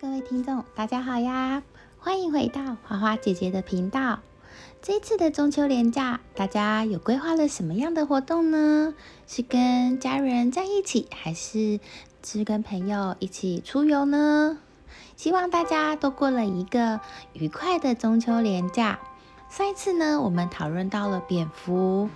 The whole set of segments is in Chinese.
各位听众，大家好呀！欢迎回到花花姐姐的频道。这次的中秋连假，大家有规划了什么样的活动呢？是跟家人在一起，还是是跟朋友一起出游呢？希望大家都过了一个愉快的中秋连假。上一次呢，我们讨论到了蝙蝠。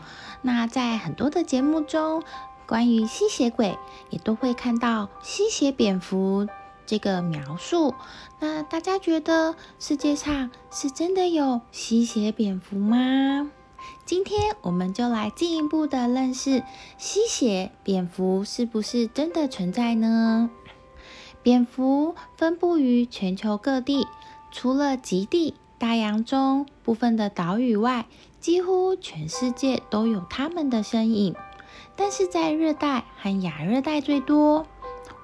那在很多的节目中，关于吸血鬼，也都会看到吸血蝙蝠。这个描述，那大家觉得世界上是真的有吸血蝙蝠吗？今天我们就来进一步的认识吸血蝙蝠是不是真的存在呢？蝙蝠分布于全球各地，除了极地、大洋中部分的岛屿外，几乎全世界都有它们的身影。但是在热带和亚热带最多。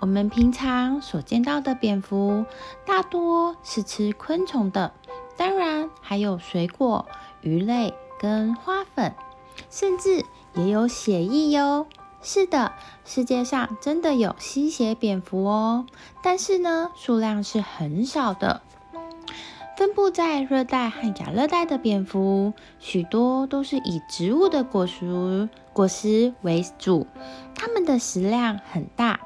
我们平常所见到的蝙蝠，大多是吃昆虫的，当然还有水果、鱼类跟花粉，甚至也有血液哟。是的，世界上真的有吸血蝙蝠哦，但是呢，数量是很少的。分布在热带和亚热带的蝙蝠，许多都是以植物的果实果实为主，它们的食量很大。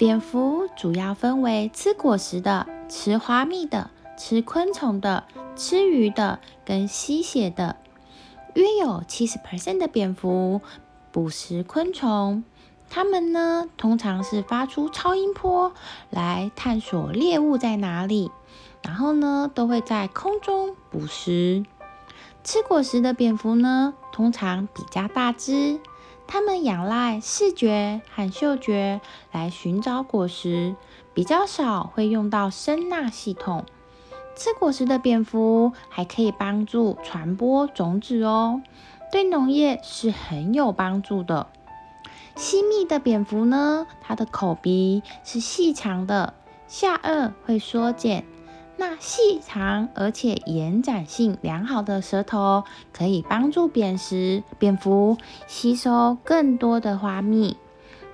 蝙蝠主要分为吃果实的、吃花蜜的、吃昆虫的、吃鱼的跟吸血的。约有七十 percent 的蝙蝠捕食昆虫。它们呢，通常是发出超音波来探索猎物在哪里，然后呢，都会在空中捕食。吃果实的蝙蝠呢，通常比较大只。它们仰赖视觉和嗅觉来寻找果实，比较少会用到声呐系统。吃果实的蝙蝠还可以帮助传播种子哦，对农业是很有帮助的。吸蜜的蝙蝠呢，它的口鼻是细长的，下颚会缩减。那细长而且延展性良好的舌头，可以帮助扁食蝙蝠吸收更多的花蜜。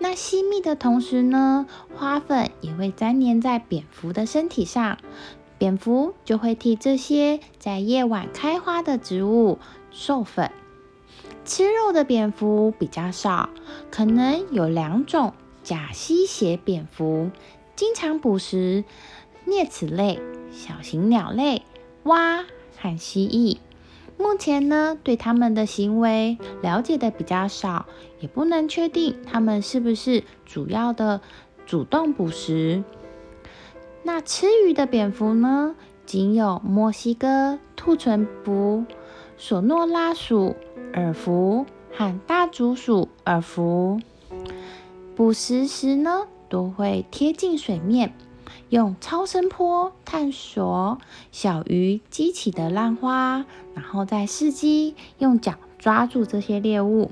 那吸蜜的同时呢，花粉也会粘连在蝙蝠的身体上，蝙蝠就会替这些在夜晚开花的植物授粉。吃肉的蝙蝠比较少，可能有两种假吸血蝙蝠，经常捕食啮齿类。小型鸟类、蛙和蜥蜴，目前呢对它们的行为了解的比较少，也不能确定它们是不是主要的主动捕食。那吃鱼的蝙蝠呢，仅有墨西哥兔唇蝠、索诺拉鼠耳蝠和大竹鼠耳蝠，捕食时呢都会贴近水面。用超声波探索小鱼激起的浪花，然后再伺机用脚抓住这些猎物。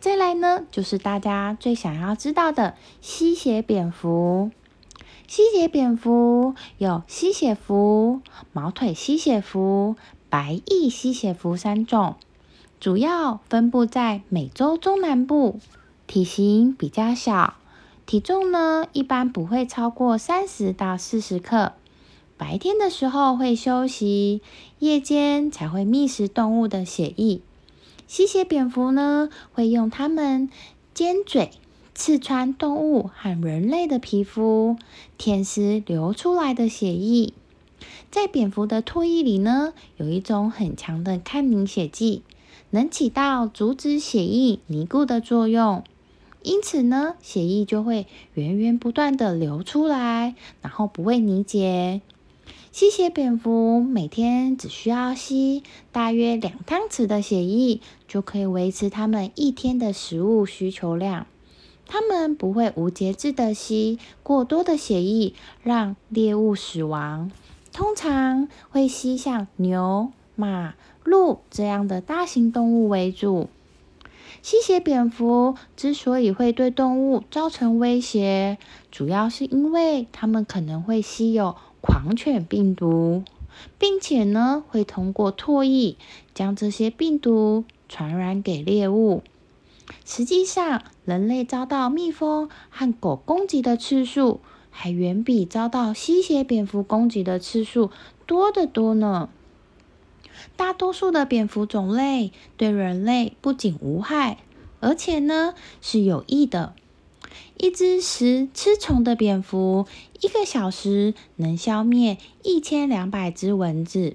再来呢，就是大家最想要知道的吸血蝙蝠。吸血蝙蝠有吸血蝠、毛腿吸血蝠、白翼吸血蝠三种，主要分布在美洲中南部，体型比较小。体重呢，一般不会超过三十到四十克。白天的时候会休息，夜间才会觅食动物的血液。吸血蝙蝠呢，会用它们尖嘴刺穿动物和人类的皮肤，舔食流出来的血液。在蝙蝠的唾液里呢，有一种很强的抗凝血剂，能起到阻止血液凝固的作用。因此呢，血液就会源源不断的流出来，然后不会凝结。吸血蝙蝠每天只需要吸大约两汤匙的血液，就可以维持它们一天的食物需求量。它们不会无节制的吸过多的血液，让猎物死亡。通常会吸像牛、马、鹿这样的大型动物为主。吸血蝙蝠之所以会对动物造成威胁，主要是因为它们可能会吸有狂犬病毒，并且呢会通过唾液将这些病毒传染给猎物。实际上，人类遭到蜜蜂和狗攻击的次数，还远比遭到吸血蝙蝠攻击的次数多得多呢。大多数的蝙蝠种类对人类不仅无害，而且呢是有益的。一只食吃虫的蝙蝠，一个小时能消灭一千两百只蚊子。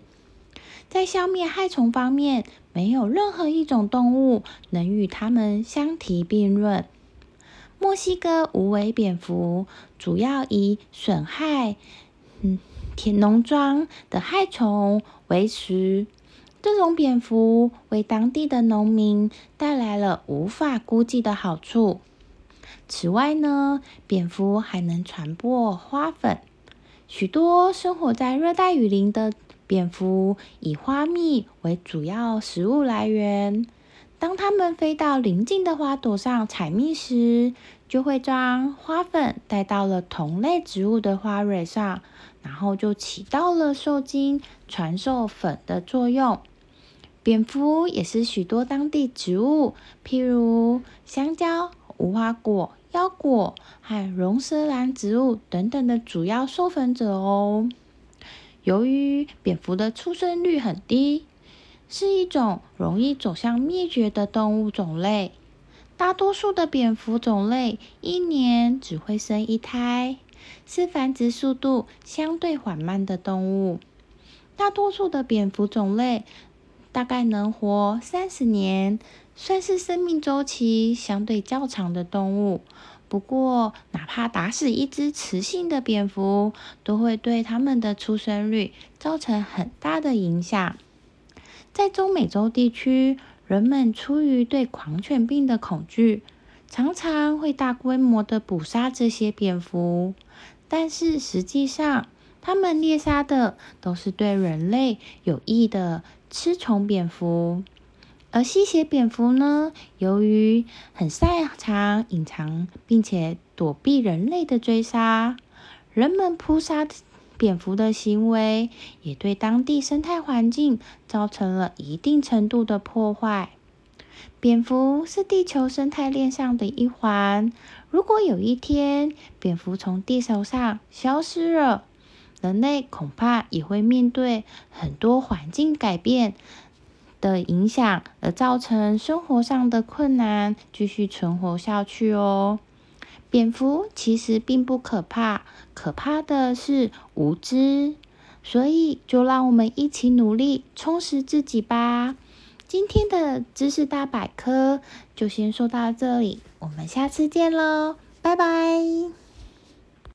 在消灭害虫方面，没有任何一种动物能与它们相提并论。墨西哥无尾蝙蝠主要以损害嗯田农庄的害虫为食。这种蝙蝠为当地的农民带来了无法估计的好处。此外呢，蝙蝠还能传播花粉。许多生活在热带雨林的蝙蝠以花蜜为主要食物来源。当它们飞到邻近的花朵上采蜜时，就会将花粉带到了同类植物的花蕊上，然后就起到了受精、传授粉的作用。蝙蝠也是许多当地植物，譬如香蕉、无花果、腰果和龙舌兰植物等等的主要授粉者哦。由于蝙蝠的出生率很低，是一种容易走向灭绝的动物种类。大多数的蝙蝠种类一年只会生一胎，是繁殖速度相对缓慢的动物。大多数的蝙蝠种类。大概能活三十年，算是生命周期相对较长的动物。不过，哪怕打死一只雌性的蝙蝠，都会对它们的出生率造成很大的影响。在中美洲地区，人们出于对狂犬病的恐惧，常常会大规模的捕杀这些蝙蝠。但是实际上，它们猎杀的都是对人类有益的。吃虫蝙蝠，而吸血蝙蝠呢？由于很擅长隐藏，并且躲避人类的追杀，人们扑杀蝙蝠的行为也对当地生态环境造成了一定程度的破坏。蝙蝠是地球生态链上的一环，如果有一天蝙蝠从地球上消失了，人类恐怕也会面对很多环境改变的影响，而造成生活上的困难，继续存活下去哦。蝙蝠其实并不可怕，可怕的是无知。所以，就让我们一起努力，充实自己吧。今天的知识大百科就先说到这里，我们下次见喽，拜拜。